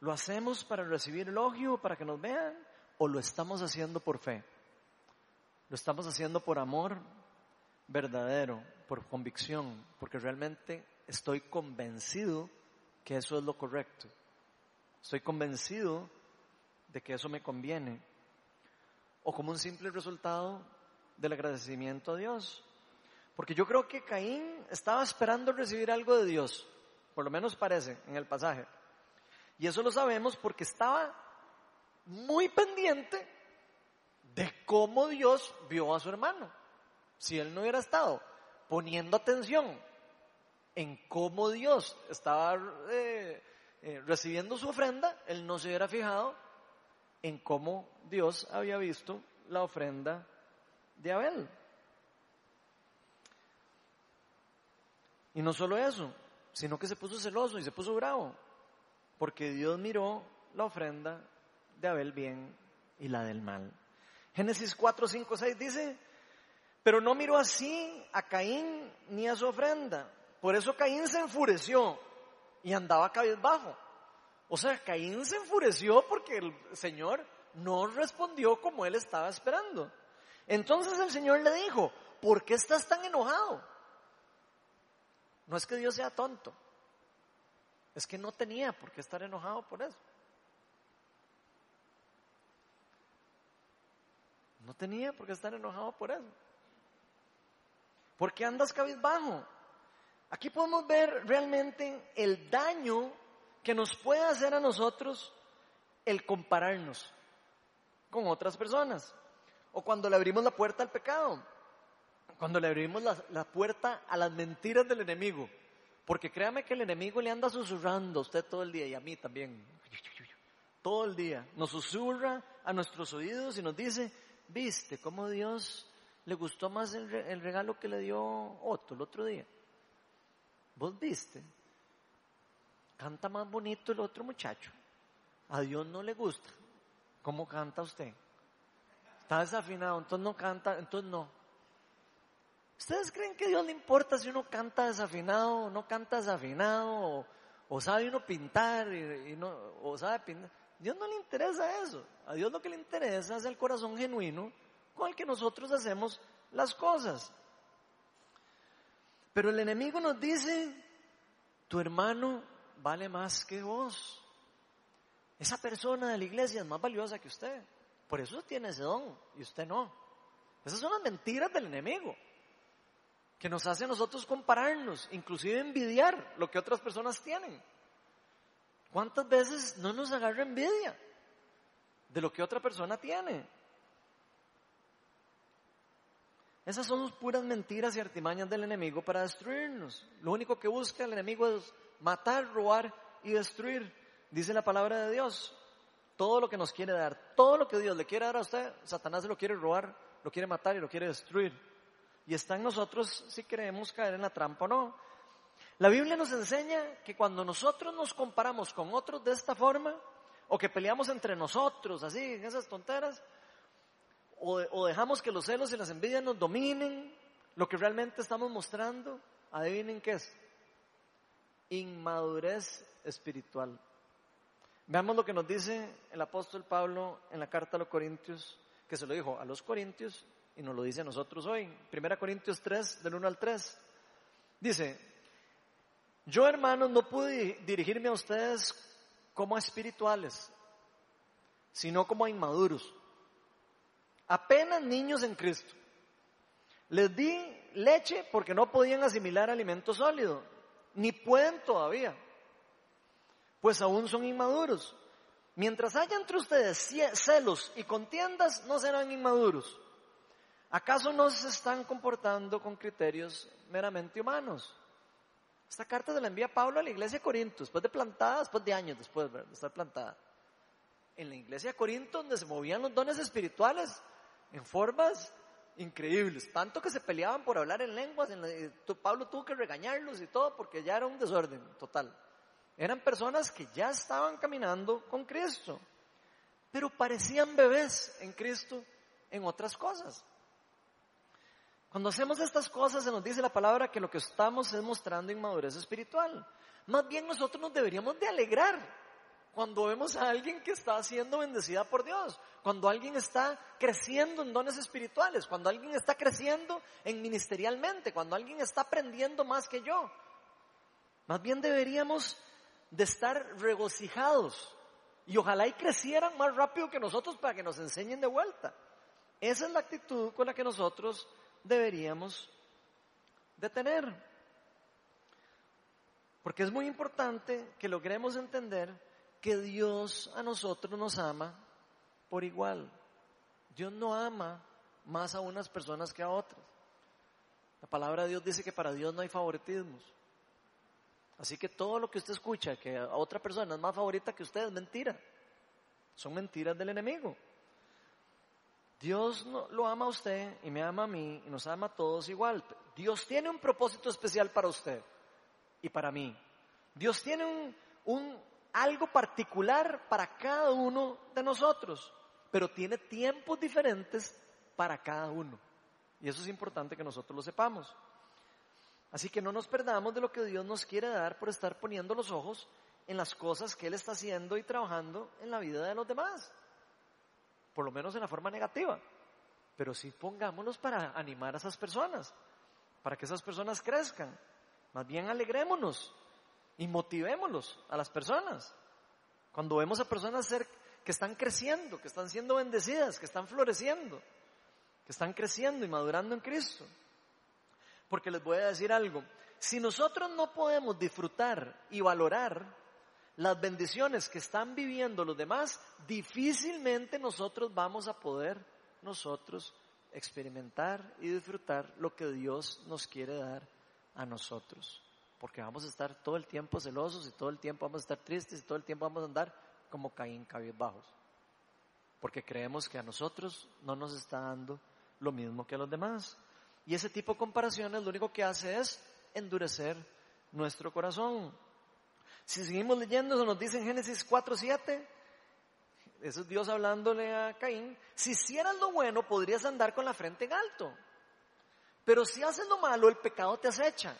¿Lo hacemos para recibir elogio, para que nos vean? ¿O lo estamos haciendo por fe? Lo estamos haciendo por amor verdadero, por convicción, porque realmente estoy convencido que eso es lo correcto. Estoy convencido de que eso me conviene. O como un simple resultado del agradecimiento a Dios. Porque yo creo que Caín estaba esperando recibir algo de Dios. Por lo menos parece en el pasaje. Y eso lo sabemos porque estaba muy pendiente de cómo Dios vio a su hermano. Si él no hubiera estado poniendo atención en cómo Dios estaba eh, eh, recibiendo su ofrenda, él no se hubiera fijado en cómo Dios había visto la ofrenda de Abel. Y no solo eso, sino que se puso celoso y se puso bravo, porque Dios miró la ofrenda de Abel bien y la del mal. Génesis 4, 5, 6 dice, pero no miró así a Caín ni a su ofrenda. Por eso Caín se enfureció y andaba cabizbajo. O sea, Caín se enfureció porque el Señor no respondió como él estaba esperando. Entonces el Señor le dijo, ¿por qué estás tan enojado? No es que Dios sea tonto, es que no tenía por qué estar enojado por eso. No tenía por qué estar enojado por eso. ¿Por qué andas cabizbajo? Aquí podemos ver realmente el daño que nos puede hacer a nosotros el compararnos con otras personas. O cuando le abrimos la puerta al pecado. Cuando le abrimos la, la puerta a las mentiras del enemigo. Porque créame que el enemigo le anda susurrando a usted todo el día y a mí también. Todo el día. Nos susurra a nuestros oídos y nos dice, viste cómo Dios le gustó más el, regalo que le dio Otto el otro día. Vos viste. Canta más bonito el otro muchacho. A Dios no le gusta. ¿Cómo canta usted? Está desafinado, entonces no canta, entonces no. ¿Ustedes creen que a Dios le importa si uno canta desafinado o no canta desafinado? O, sabe uno pintar y, no, o sabe pintar. Dios no le interesa eso. A Dios lo que le interesa es el corazón genuino con el que nosotros hacemos las cosas. Pero el enemigo nos dice, tu hermano vale más que vos. Esa persona de la iglesia es más valiosa que usted. Por eso tiene ese don y usted no. Esas son las mentiras del enemigo que nos hace a nosotros compararnos, inclusive envidiar lo que otras personas tienen. ¿Cuántas veces no nos agarra envidia de lo que otra persona tiene? Esas son puras mentiras y artimañas del enemigo para destruirnos. Lo único que busca el enemigo es matar, robar y destruir. Dice la palabra de Dios. Todo lo que nos quiere dar, todo lo que Dios le quiere dar a usted, Satanás se lo quiere robar, lo quiere matar y lo quiere destruir. Y está en nosotros si queremos caer en la trampa o no. La Biblia nos enseña que cuando nosotros nos comparamos con otros de esta forma, o que peleamos entre nosotros, así, en esas tonteras, o, dejamos que los celos y las envidias nos dominen, lo que realmente estamos mostrando, adivinen qué es. Inmadurez espiritual. Veamos lo que nos dice el apóstol Pablo en la carta a los Corintios, que se lo dijo a los Corintios y nos lo dice a nosotros hoy. Primera Corintios 3, del 1 al 3. Dice, yo hermanos no pude dirigirme a ustedes como espirituales, sino como inmaduros, apenas niños en Cristo. Les di leche porque no podían asimilar alimento sólido, ni pueden todavía pues aún son inmaduros. Mientras haya entre ustedes celos y contiendas, no serán inmaduros. ¿Acaso no se están comportando con criterios meramente humanos? Esta carta se la envía Pablo a la iglesia de Corinto, después de plantada, después de años después de estar plantada. En la iglesia de Corinto, donde se movían los dones espirituales en formas increíbles, tanto que se peleaban por hablar en lenguas, Pablo tuvo que regañarlos y todo porque ya era un desorden total. Eran personas que ya estaban caminando con Cristo, pero parecían bebés en Cristo en otras cosas. Cuando hacemos estas cosas se nos dice la palabra que lo que estamos es mostrando inmadurez espiritual. Más bien nosotros nos deberíamos de alegrar cuando vemos a alguien que está siendo bendecida por Dios, cuando alguien está creciendo en dones espirituales, cuando alguien está creciendo en ministerialmente, cuando alguien está aprendiendo más que yo. Más bien deberíamos de estar regocijados y ojalá y crecieran más rápido que nosotros para que nos enseñen de vuelta. Esa es la actitud con la que nosotros deberíamos de tener. Porque es muy importante que logremos entender que Dios a nosotros nos ama por igual. Dios no ama más a unas personas que a otras. La palabra de Dios dice que para Dios no hay favoritismos. Así que todo lo que usted escucha, que a otra persona es más favorita que usted, es mentira. Son mentiras del enemigo. Dios lo ama a usted y me ama a mí y nos ama a todos igual. Dios tiene un propósito especial para usted y para mí. Dios tiene un, un algo particular para cada uno de nosotros, pero tiene tiempos diferentes para cada uno. Y eso es importante que nosotros lo sepamos. Así que no nos perdamos de lo que Dios nos quiere dar por estar poniendo los ojos en las cosas que Él está haciendo y trabajando en la vida de los demás. Por lo menos en la forma negativa. Pero sí pongámonos para animar a esas personas, para que esas personas crezcan. Más bien alegrémonos y motivémoslos a las personas. Cuando vemos a personas ser, que están creciendo, que están siendo bendecidas, que están floreciendo, que están creciendo y madurando en Cristo. Porque les voy a decir algo, si nosotros no podemos disfrutar y valorar las bendiciones que están viviendo los demás, difícilmente nosotros vamos a poder nosotros experimentar y disfrutar lo que Dios nos quiere dar a nosotros. Porque vamos a estar todo el tiempo celosos y todo el tiempo vamos a estar tristes y todo el tiempo vamos a andar como Caín bajos Porque creemos que a nosotros no nos está dando lo mismo que a los demás. Y ese tipo de comparaciones lo único que hace es endurecer nuestro corazón. Si seguimos leyendo, eso nos dice en Génesis 4.7, eso es Dios hablándole a Caín, si hicieras lo bueno podrías andar con la frente en alto, pero si haces lo malo el pecado te acecha,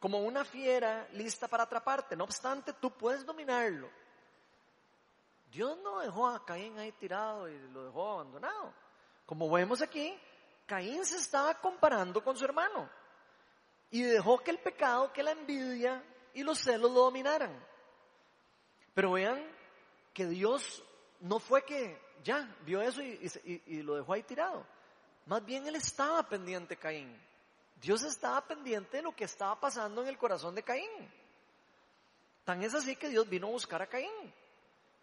como una fiera lista para atraparte, no obstante tú puedes dominarlo. Dios no dejó a Caín ahí tirado y lo dejó abandonado. Como vemos aquí, Caín se estaba comparando con su hermano y dejó que el pecado, que la envidia y los celos lo dominaran. Pero vean que Dios no fue que ya vio eso y, lo dejó ahí tirado. Más bien él estaba pendiente, Caín. Dios estaba pendiente de lo que estaba pasando en el corazón de Caín. Tan es así que Dios vino a buscar a Caín.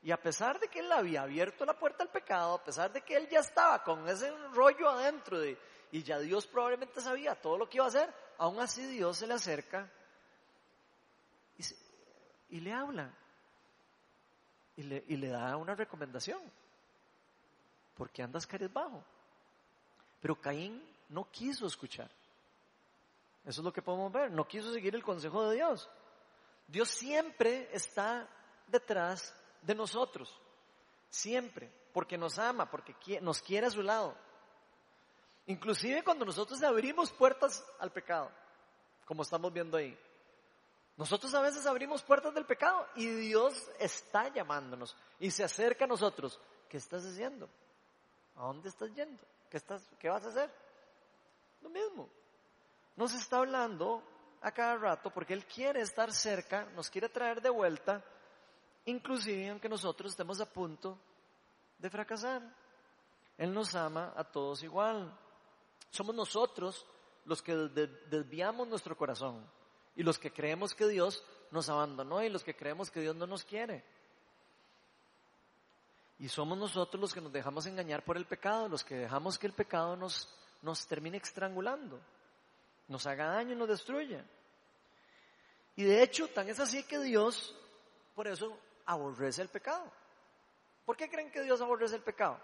Y a pesar de que él había abierto la puerta al pecado, a pesar de que él ya estaba con ese rollo adentro de, y ya Dios probablemente sabía todo lo que iba a hacer, aún así Dios se le acerca y, le habla y le, da una recomendación. Porque andas bajo. Pero Caín no quiso escuchar. Eso es lo que podemos ver. No quiso seguir el consejo de Dios. Dios siempre está detrás de nosotros. Siempre. Porque nos ama, porque nos quiere a su lado. Inclusive cuando nosotros abrimos puertas al pecado, como estamos viendo ahí. Nosotros a veces abrimos puertas del pecado y Dios está llamándonos y se acerca a nosotros. ¿Qué estás haciendo? ¿A dónde estás yendo? ¿Qué, estás, qué vas a hacer? Lo mismo. Nos está hablando a cada rato porque Él quiere estar cerca, nos quiere traer de vuelta inclusive aunque nosotros estemos a punto de fracasar. Él nos ama a todos igual. Somos nosotros los que desviamos nuestro corazón y los que creemos que Dios nos abandonó y los que creemos que Dios no nos quiere. Y somos nosotros los que nos dejamos engañar por el pecado, los que dejamos que el pecado nos, nos termine estrangulando, nos haga daño y nos destruya. Y de hecho, tan es así que Dios, por eso aborrece el pecado. ¿Por qué creen que Dios aborrece el pecado?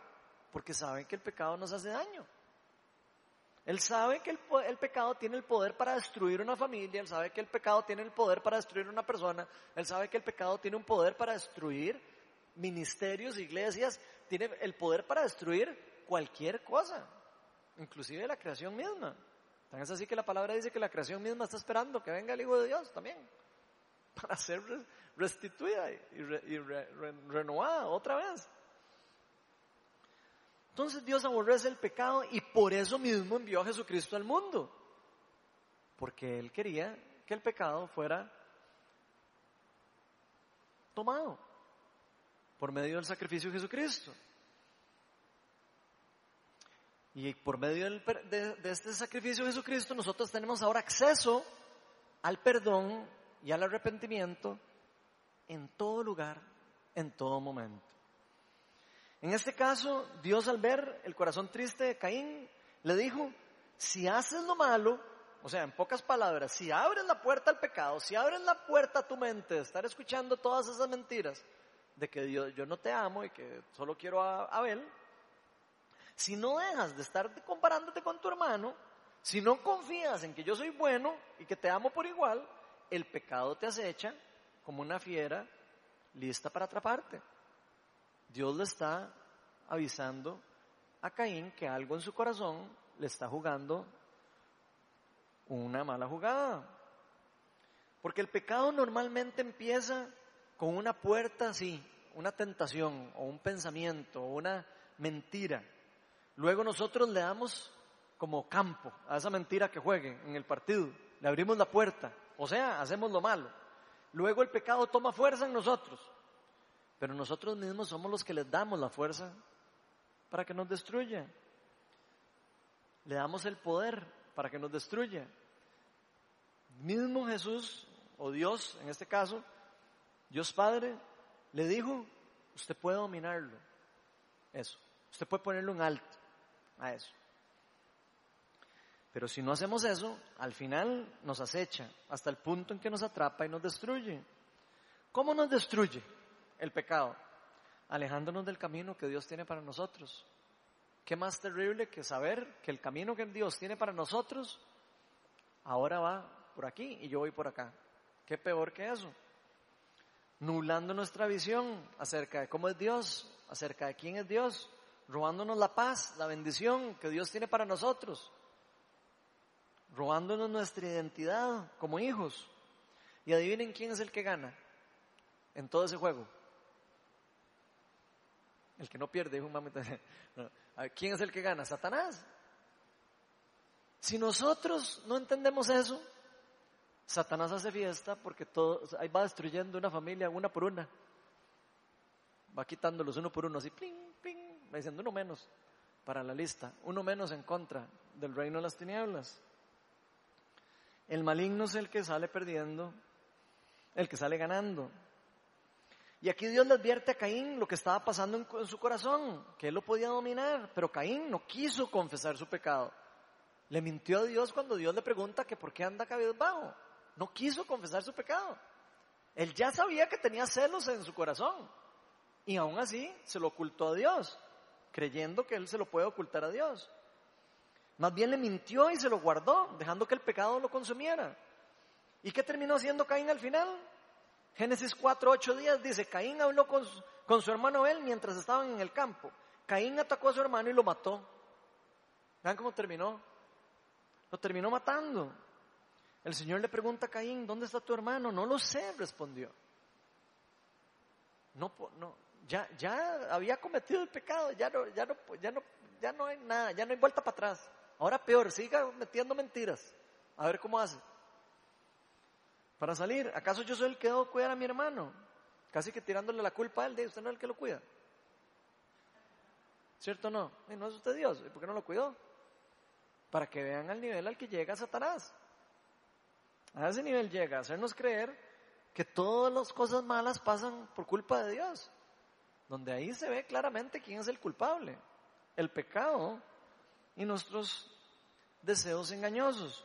Porque saben que el pecado nos hace daño. Él sabe que el, pecado tiene el poder para destruir una familia, él sabe que el pecado tiene el poder para destruir una persona, él sabe que el pecado tiene un poder para destruir ministerios, iglesias, tiene el poder para destruir cualquier cosa, inclusive la creación misma. Es así que la palabra dice que la creación misma está esperando que venga el Hijo de Dios también. para ser restituida y, renovada otra vez. Entonces Dios aborrece el pecado y por eso mismo envió a Jesucristo al mundo. Porque Él quería que el pecado fuera tomado por medio del sacrificio de Jesucristo. Y por medio de, de, este sacrificio de Jesucristo nosotros tenemos ahora acceso al perdón y al arrepentimiento en todo lugar, en todo momento. En este caso, Dios al ver el corazón triste de Caín, le dijo, si haces lo malo, o sea, en pocas palabras, si abres la puerta al pecado, si abres la puerta a tu mente de estar escuchando todas esas mentiras de que yo no te amo y que solo quiero a Abel, si no dejas de estar comparándote con tu hermano, si no confías en que yo soy bueno y que te amo por igual, el pecado te acecha como una fiera lista para atraparte. Dios le está avisando a Caín que algo en su corazón le está jugando una mala jugada. Porque el pecado normalmente empieza con una puerta así, una tentación o un pensamiento o una mentira. Luego nosotros le damos como campo a esa mentira que juegue en el partido. Le abrimos la puerta. O sea, hacemos lo malo. Luego el pecado toma fuerza en nosotros. Pero nosotros mismos somos los que les damos la fuerza para que nos destruya. Le damos el poder para que nos destruya. Mismo Jesús, o Dios en este caso, Dios Padre, le dijo, usted puede dominarlo. Eso. Usted puede ponerlo en alto a eso. Pero si no hacemos eso, al final nos acecha hasta el punto en que nos atrapa y nos destruye. ¿Cómo nos destruye? el pecado, alejándonos del camino que Dios tiene para nosotros. ¿Qué más terrible que saber que el camino que Dios tiene para nosotros ahora va por aquí y yo voy por acá? ¿Qué peor que eso? Nublando nuestra visión acerca de cómo es Dios, acerca de quién es Dios, robándonos la paz, la bendición que Dios tiene para nosotros, robándonos nuestra identidad como hijos. Y adivinen quién es el que gana en todo ese juego. El que no pierde es un ¿Quién es el que gana? Satanás. Si nosotros no entendemos eso, Satanás hace fiesta porque todo, ahí va destruyendo una familia una por una. Va quitándolos uno por uno, así, pling, va diciendo uno menos para la lista, uno menos en contra del reino de las tinieblas. El maligno es el que sale perdiendo, el que sale ganando. Y aquí Dios le advierte a Caín lo que estaba pasando en, su corazón, que él lo podía dominar, pero Caín no quiso confesar su pecado. Le mintió a Dios cuando Dios le pregunta que por qué anda cabizbajo. No quiso confesar su pecado. Él ya sabía que tenía celos en su corazón y aún así se lo ocultó a Dios, creyendo que él se lo puede ocultar a Dios. Más bien le mintió y se lo guardó, dejando que el pecado lo consumiera. ¿Y qué terminó haciendo Caín al final? Génesis 4, 8 días dice, Caín habló con su, hermano él mientras estaban en el campo. Caín atacó a su hermano y lo mató. Vean cómo terminó. Lo terminó matando. El Señor le pregunta a Caín, ¿dónde está tu hermano? No lo sé, respondió. No, no, ya, ya había cometido el pecado, ya no, ya no, ya no, ya no hay nada, ya no hay vuelta para atrás. Ahora peor, siga metiendo mentiras. A ver cómo hace para salir. ¿Acaso yo soy el que debo cuidar a mi hermano? Casi que tirándole la culpa a él, de usted no es el que lo cuida. ¿Cierto o no? Y no es usted Dios, ¿y por qué no lo cuidó? Para que vean al nivel al que llega Satanás. A ese nivel llega, hacernos creer que todas las cosas malas pasan por culpa de Dios. Donde ahí se ve claramente quién es el culpable. El pecado y nuestros deseos engañosos.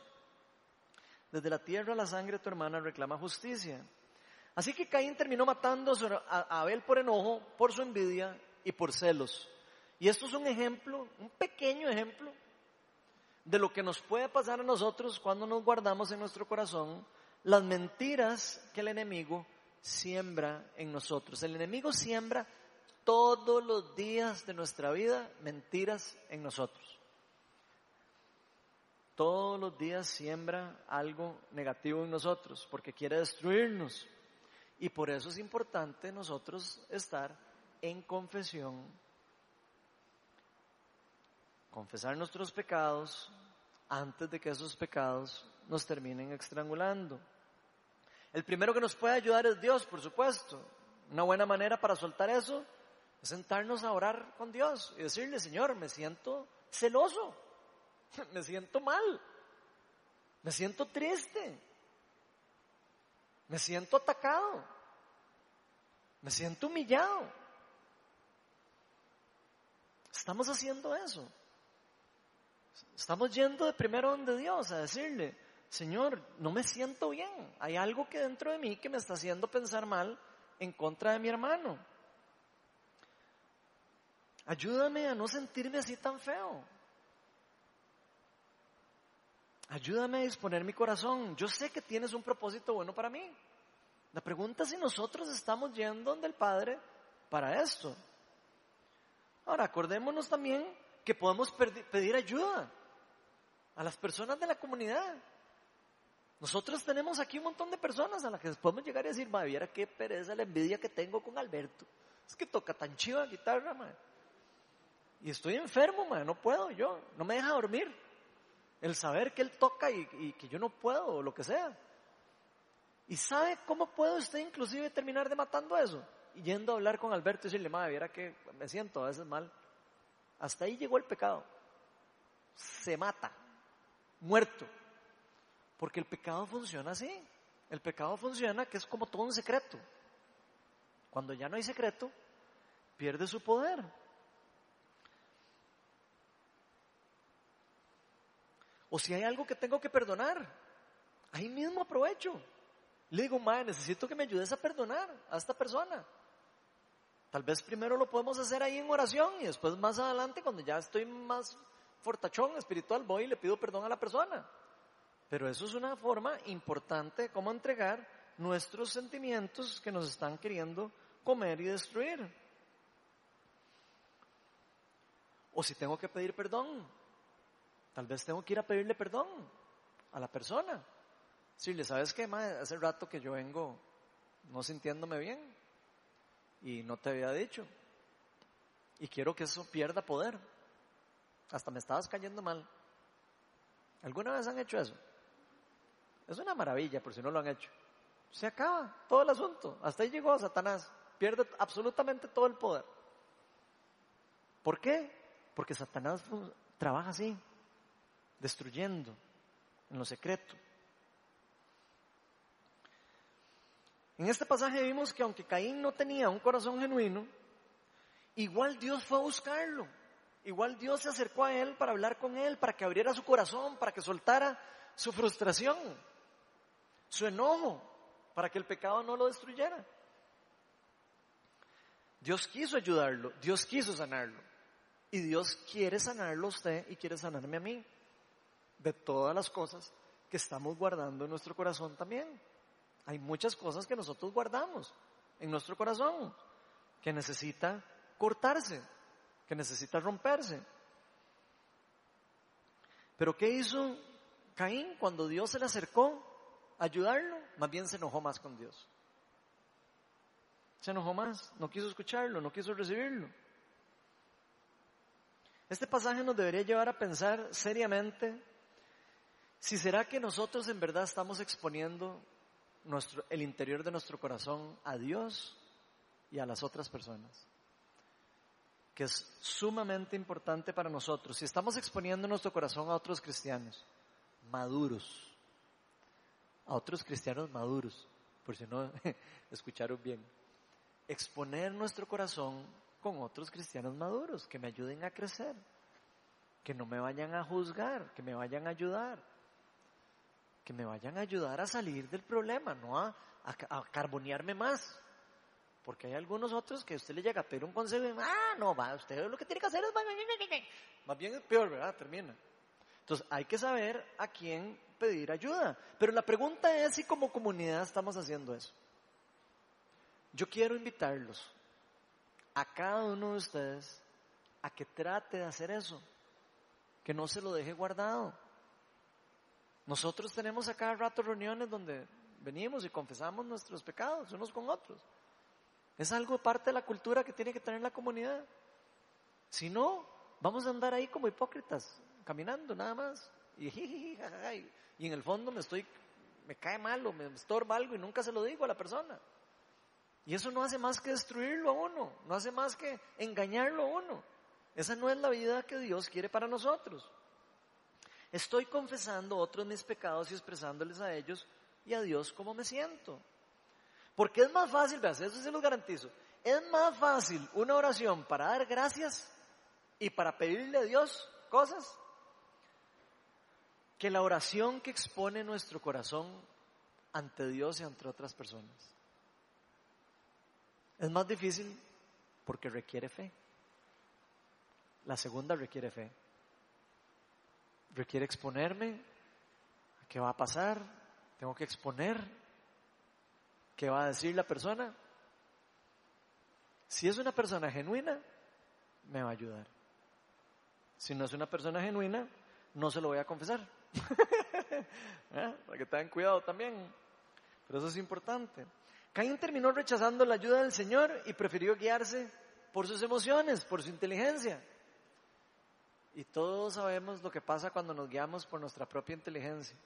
Desde la tierra la sangre de tu hermana reclama justicia. Así que Caín terminó matando a Abel por enojo, por su envidia y por celos. Y esto es un ejemplo, un pequeño ejemplo de lo que nos puede pasar a nosotros cuando nos guardamos en nuestro corazón las mentiras que el enemigo siembra en nosotros. El enemigo siembra todos los días de nuestra vida mentiras en nosotros todos los días siembra algo negativo en nosotros porque quiere destruirnos. Y por eso es importante nosotros estar en confesión. Confesar nuestros pecados antes de que esos pecados nos terminen estrangulando. El primero que nos puede ayudar es Dios, por supuesto. Una buena manera para soltar eso sentarnos a orar con Dios y decirle, Señor, me siento celoso, me siento mal, me siento triste, me siento atacado, me siento humillado. Estamos haciendo eso. Estamos yendo de primero donde Dios a decirle, Señor, no me siento bien. Hay algo que dentro de mí que me está haciendo pensar mal en contra de mi hermano. Ayúdame a no sentirme así tan feo. Ayúdame a disponer mi corazón. Yo sé que tienes un propósito bueno para mí. La pregunta es si nosotros estamos yendo donde el Padre para esto. Ahora, acordémonos también que podemos pedir ayuda a las personas de la comunidad. Nosotros tenemos aquí un montón de personas a las que podemos llegar y decir, madre, viera qué pereza la envidia que tengo con Alberto. Es que toca tan chiva guitarra, madre. Y estoy enfermo, no puedo yo, no me deja dormir. El saber que él toca y, y que yo no puedo, o lo que sea. ¿Y sabe cómo puede usted inclusive terminar de matando eso? Y yendo a hablar con Alberto y decirle, madre, viera que me siento a veces mal. Hasta ahí llegó el pecado. Se mata, muerto. Porque el pecado funciona así. El pecado funciona que es como todo un secreto. Cuando ya no hay secreto, pierde su poder. O si hay algo que tengo que perdonar, ahí mismo aprovecho. Le digo, madre, necesito que me ayudes a perdonar a esta persona. Tal vez primero lo podemos hacer ahí en oración y después más adelante, cuando ya estoy más fortachón espiritual, voy y le pido perdón a la persona. Pero eso es una forma importante de cómo entregar nuestros sentimientos que nos están queriendo comer y destruir. O si tengo que pedir perdón, tal vez tengo que ir a pedirle perdón a la persona. Si le sabes que hace rato que yo vengo no sintiéndome bien y no te había dicho. Y quiero que eso pierda poder. Hasta me estabas cayendo mal. ¿Alguna vez han hecho eso? Es una maravilla por si no lo han hecho. Se acaba todo el asunto. Hasta ahí llegó Satanás. Pierde absolutamente todo el poder. ¿Por qué? Porque Satanás trabaja así, destruyendo en lo secreto. En este pasaje vimos que aunque Caín no tenía un corazón genuino, igual Dios fue a buscarlo. Igual Dios se acercó a él para hablar con él, para que abriera su corazón, para que soltara su frustración su enojo, para que el pecado no lo destruyera. Dios quiso ayudarlo, Dios quiso sanarlo. Y Dios quiere sanarlo a usted y quiere sanarme a mí de todas las cosas que estamos guardando en nuestro corazón también. Hay muchas cosas que nosotros guardamos en nuestro corazón que necesita cortarse, que necesita romperse. Pero ¿qué hizo Caín cuando Dios se le acercó? ayudarlo, más bien se enojó más con Dios. Se enojó más, no quiso escucharlo, no quiso recibirlo. Este pasaje nos debería llevar a pensar seriamente si será que nosotros en verdad estamos exponiendo el interior de nuestro corazón a Dios y a las otras personas, que es sumamente importante para nosotros. Si estamos exponiendo nuestro corazón a otros cristianos maduros, a otros cristianos maduros, por si no escucharon bien. Exponer nuestro corazón con otros cristianos maduros que me ayuden a crecer, que no me vayan a juzgar, que me vayan a ayudar, que me vayan a ayudar a salir del problema, no a, a, carbonearme más. Porque hay algunos otros que usted le llega a pedir un consejo y, ah, no, va, usted lo que tiene que hacer es... Más bien es peor, ¿verdad? Termina. Entonces hay que saber a quién pedir ayuda. Pero la pregunta es si como comunidad estamos haciendo eso. Yo quiero invitarlos a cada uno de ustedes a que trate de hacer eso, que no se lo deje guardado. Nosotros tenemos a cada rato reuniones donde venimos y confesamos nuestros pecados unos con otros. Es algo parte de la cultura que tiene que tener la comunidad. Si no, vamos a andar ahí como hipócritas, caminando nada más. Y, y en el fondo me estoy, me cae mal o me estorba algo y nunca se lo digo a la persona. Y eso no hace más que destruirlo a uno, no hace más que engañarlo a uno. Esa no es la vida que Dios quiere para nosotros. Estoy confesando otros mis pecados y expresándoles a ellos y a Dios cómo me siento. Porque es más fácil, eso se lo garantizo, es más fácil una oración para dar gracias y para pedirle a Dios cosas que la oración que expone nuestro corazón ante Dios y ante otras personas. Es más difícil porque requiere fe. La segunda requiere fe. Requiere exponerme qué va a pasar. Tengo que exponer qué va a decir la persona. Si es una persona genuina, me va a ayudar. Si no es una persona genuina, no se lo voy a confesar. ¿Eh? Para que tengan cuidado también. Pero eso es importante. Caín terminó rechazando la ayuda del Señor y prefirió guiarse por sus emociones, por su inteligencia. Y todos sabemos lo que pasa cuando nos guiamos por nuestra propia inteligencia.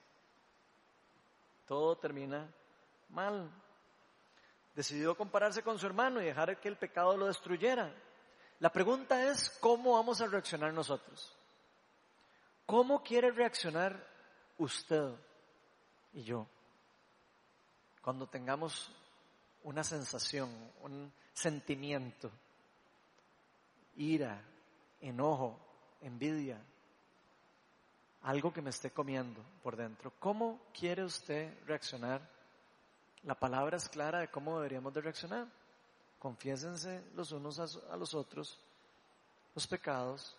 Todo termina mal. Decidió compararse con su hermano y dejar que el pecado lo destruyera. La pregunta es, ¿cómo vamos a reaccionar nosotros? ¿Cómo quiere reaccionar usted y yo cuando tengamos una sensación, un sentimiento, ira, enojo, envidia, algo que me esté comiendo por dentro. ¿Cómo quiere usted reaccionar? La palabra es clara de cómo deberíamos de reaccionar. Confiésense los unos a los otros los pecados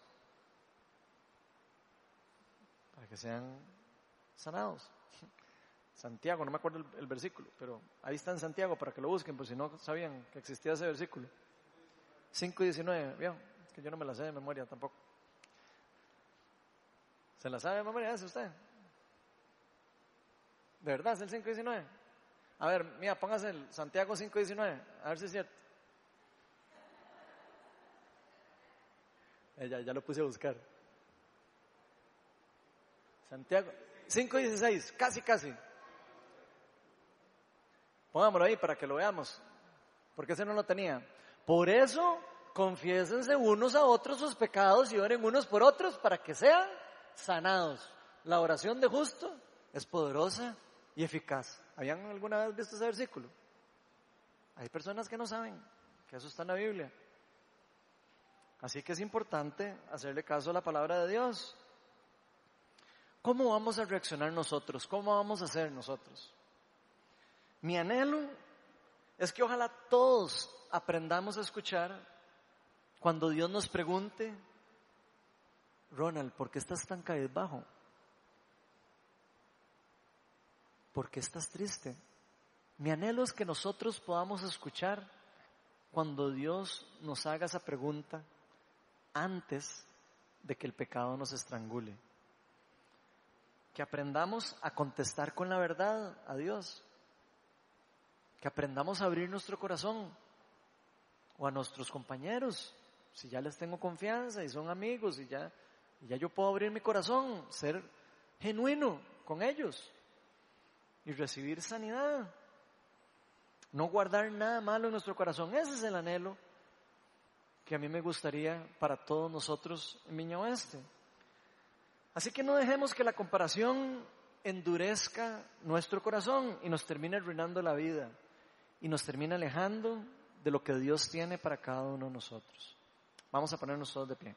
para que sean sanados. Santiago, no me acuerdo el, versículo, pero ahí está en Santiago para que lo busquen, por si no sabían que existía ese versículo. 5 y 19, ¿vieron? Que yo no me la sé de memoria tampoco. ¿Se la sabe de memoria ese usted? ¿De verdad es el 5 y 19? A ver, mira, póngase el Santiago 5 y 19, a ver si es cierto. Eh, ya, ya lo puse a buscar. Santiago 5 y 16, casi, casi. Pongámoslo ahí para que lo veamos, porque ese no lo tenía. Por eso, confiésense unos a otros sus pecados y oren unos por otros para que sean sanados. La oración de justo es poderosa y eficaz. ¿Habían alguna vez visto ese versículo? Hay personas que no saben que eso está en la Biblia. Así que es importante hacerle caso a la palabra de Dios. ¿Cómo vamos a reaccionar nosotros? ¿Cómo vamos a hacer nosotros? Mi anhelo es que ojalá todos aprendamos a escuchar cuando Dios nos pregunte, Ronald, ¿por qué estás tan bajo? ¿Por qué estás triste? Mi anhelo es que nosotros podamos escuchar cuando Dios nos haga esa pregunta antes de que el pecado nos estrangule. Que aprendamos a contestar con la verdad a Dios que aprendamos a abrir nuestro corazón o a nuestros compañeros, si ya les tengo confianza y son amigos y ya, ya yo puedo abrir mi corazón, ser genuino con ellos y recibir sanidad. No guardar nada malo en nuestro corazón. Ese es el anhelo que a mí me gustaría para todos nosotros en Viña Oeste. Así que no dejemos que la comparación endurezca nuestro corazón y nos termine arruinando la vida y nos termina alejando de lo que Dios tiene para cada uno de nosotros. Vamos a ponernos todos de pie.